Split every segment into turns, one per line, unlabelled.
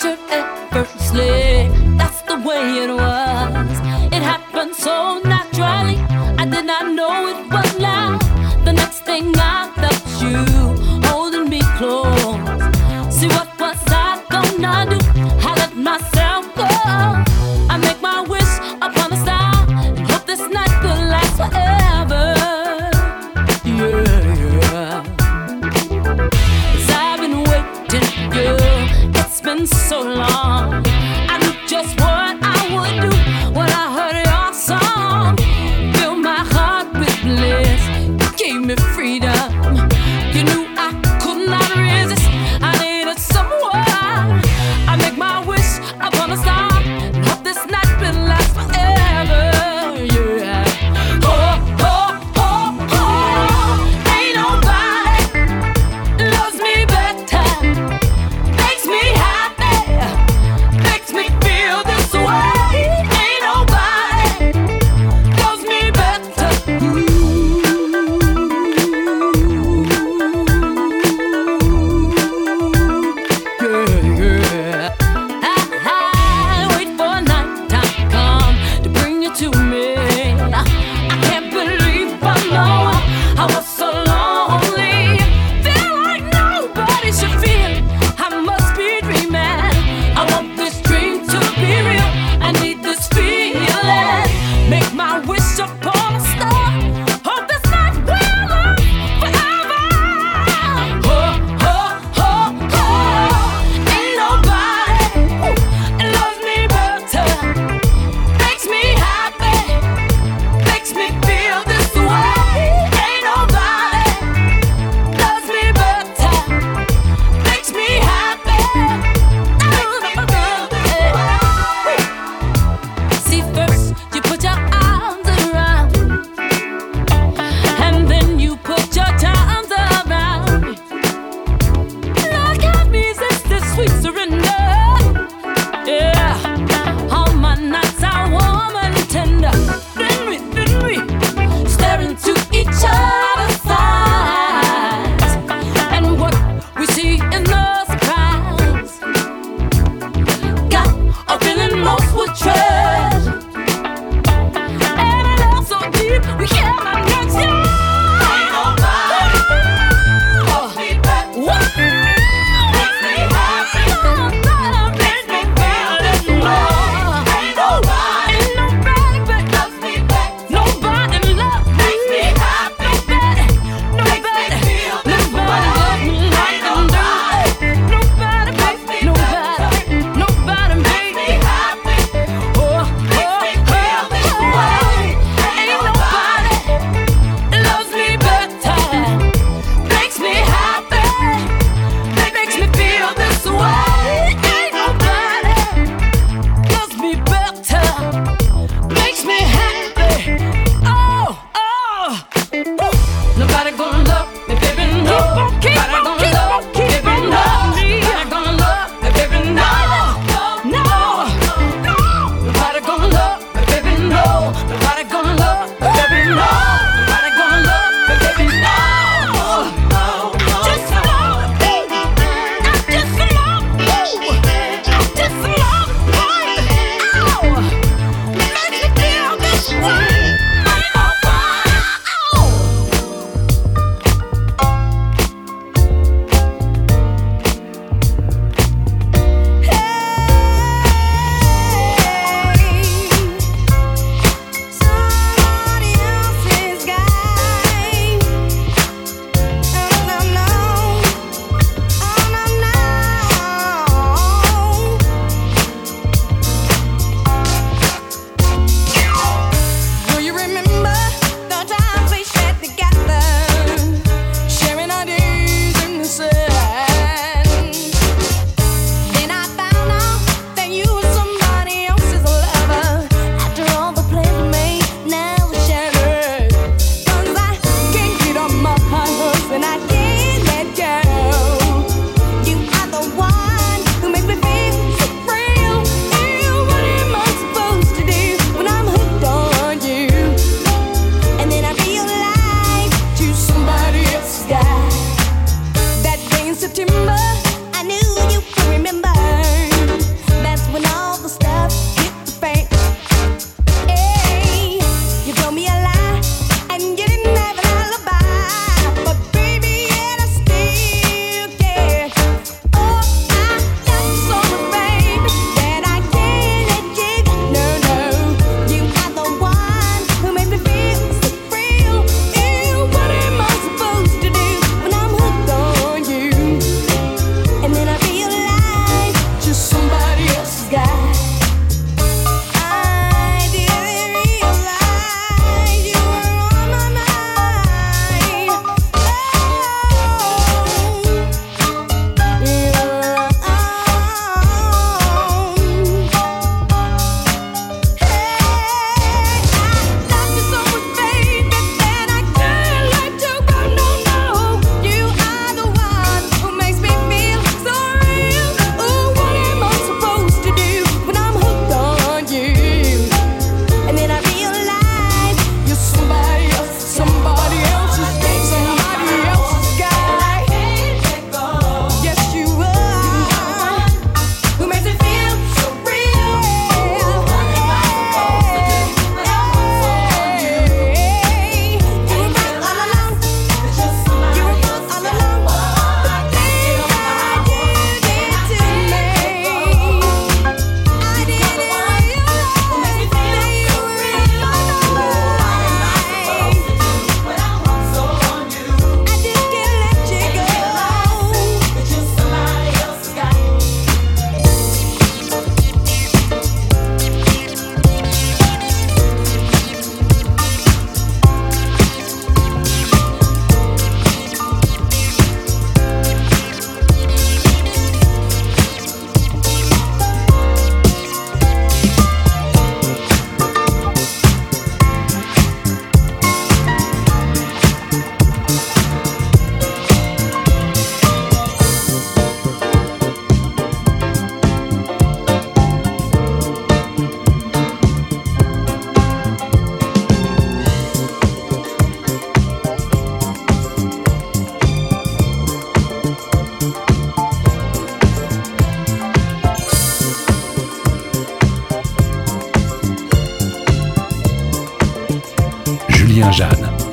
turn effortlessly. That's the way it was.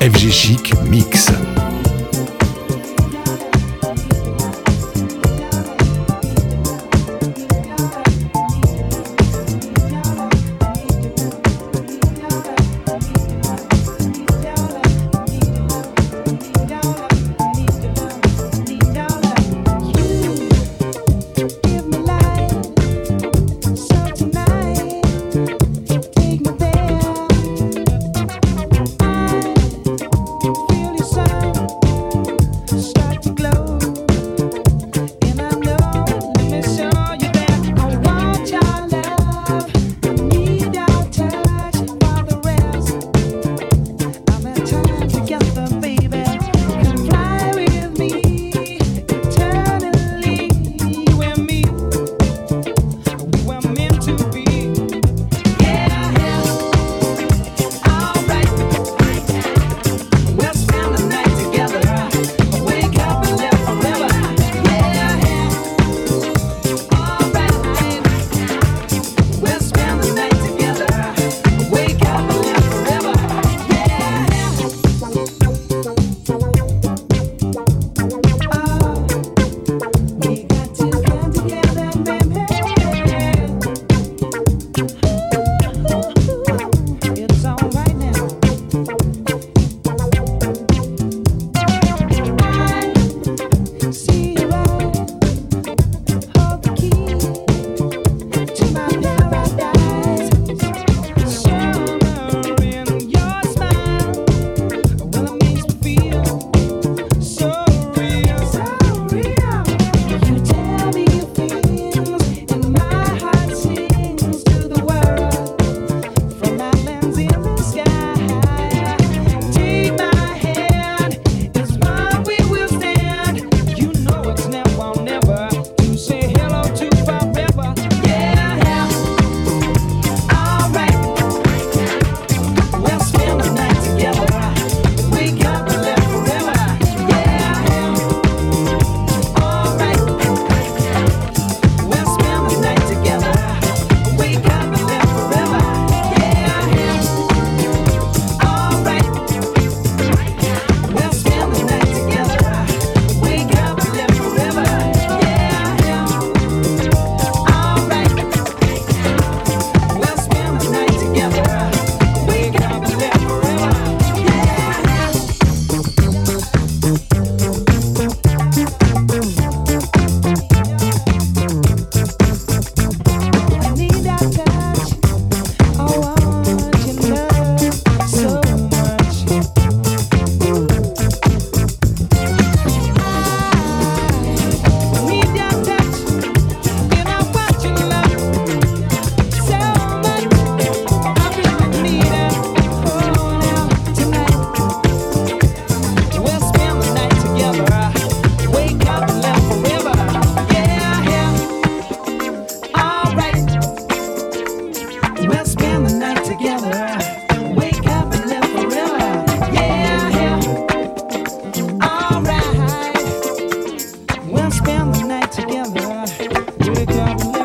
FG Chic Mix.
I'm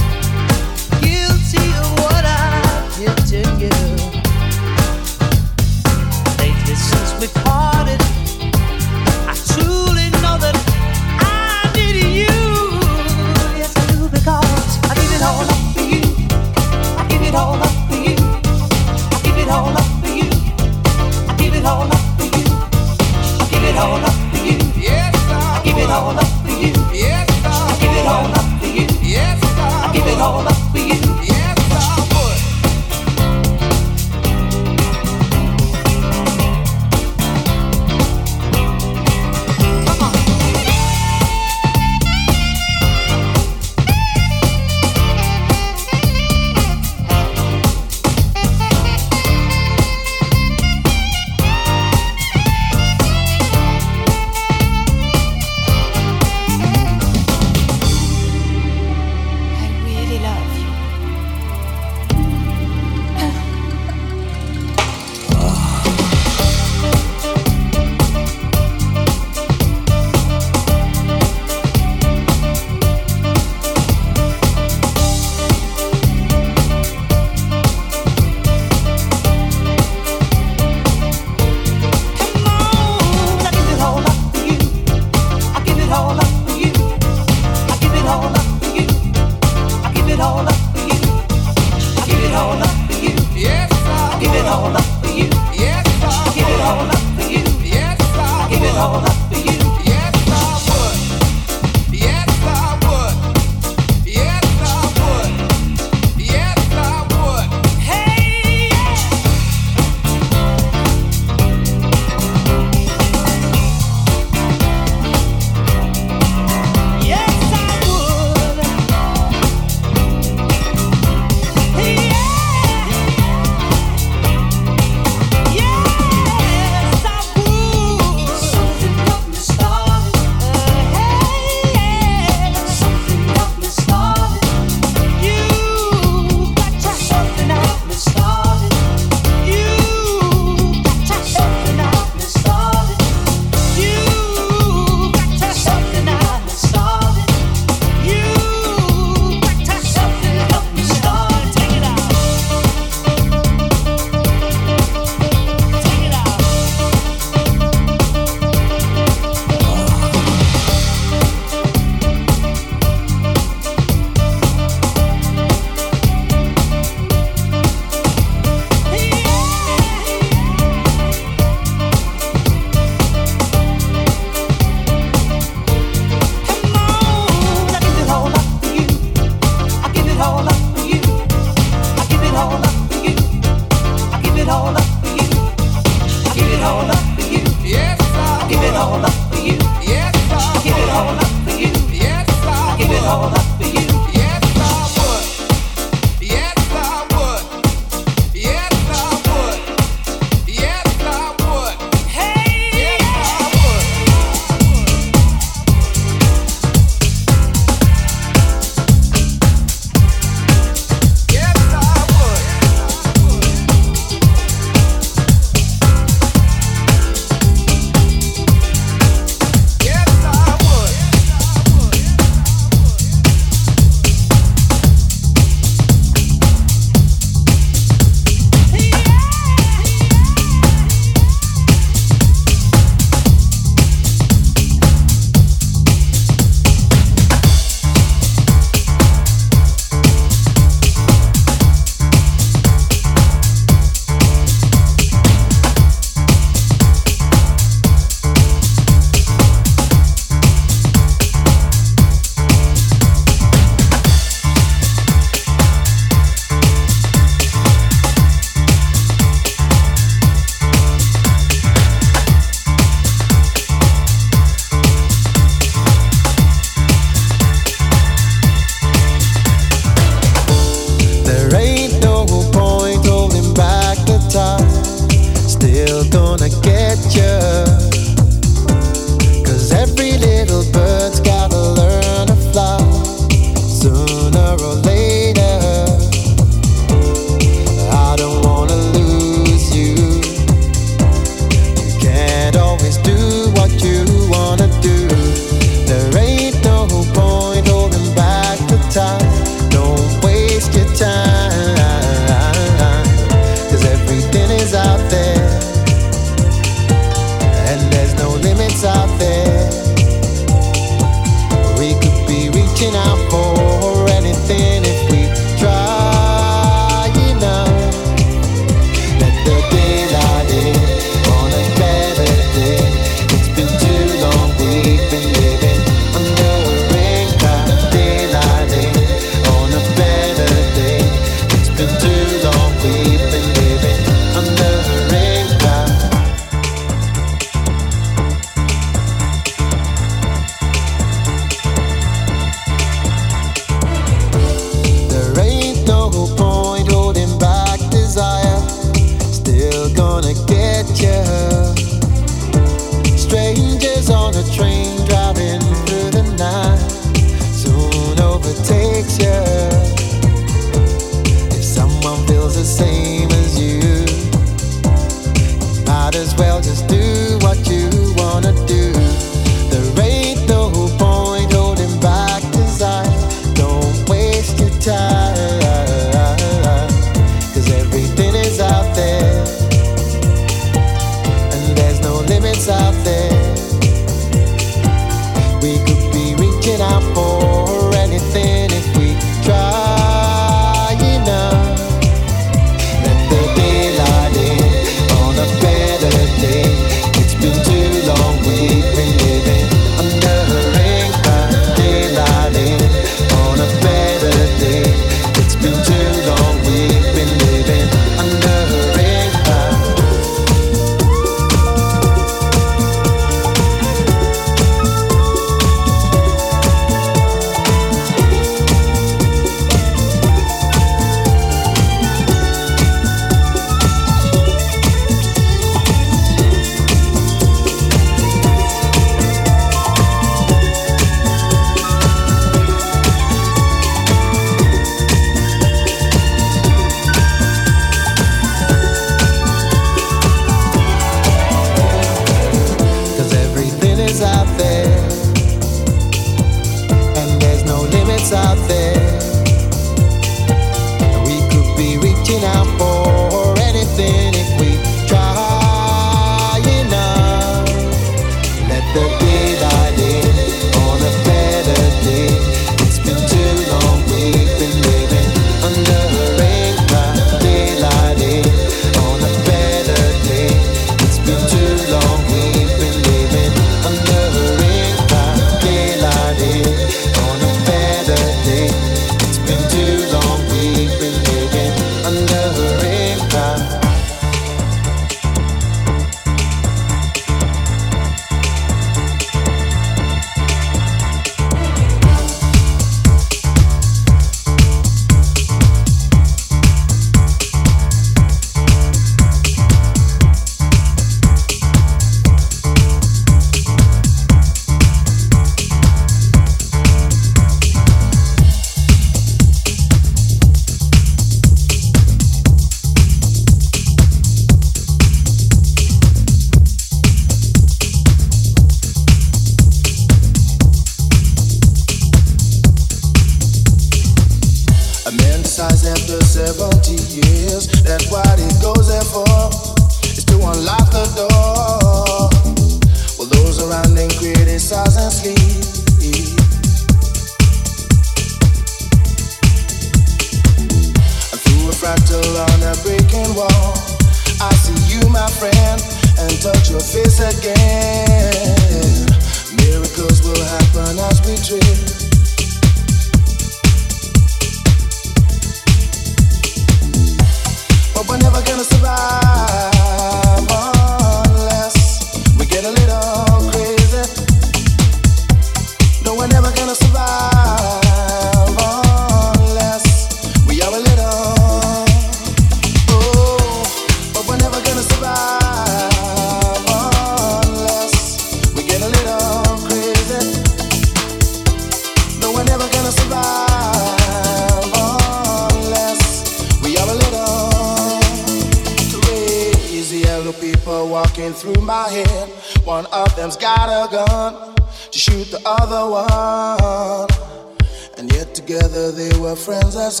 was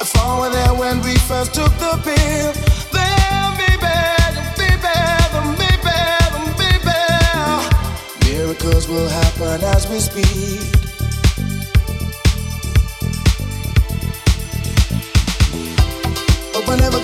If I were there when we first took the pill. Then be better, be better, be better, be better. Miracles will happen as we speak. But never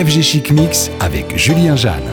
FG Chic Mix avec Julien Jeanne.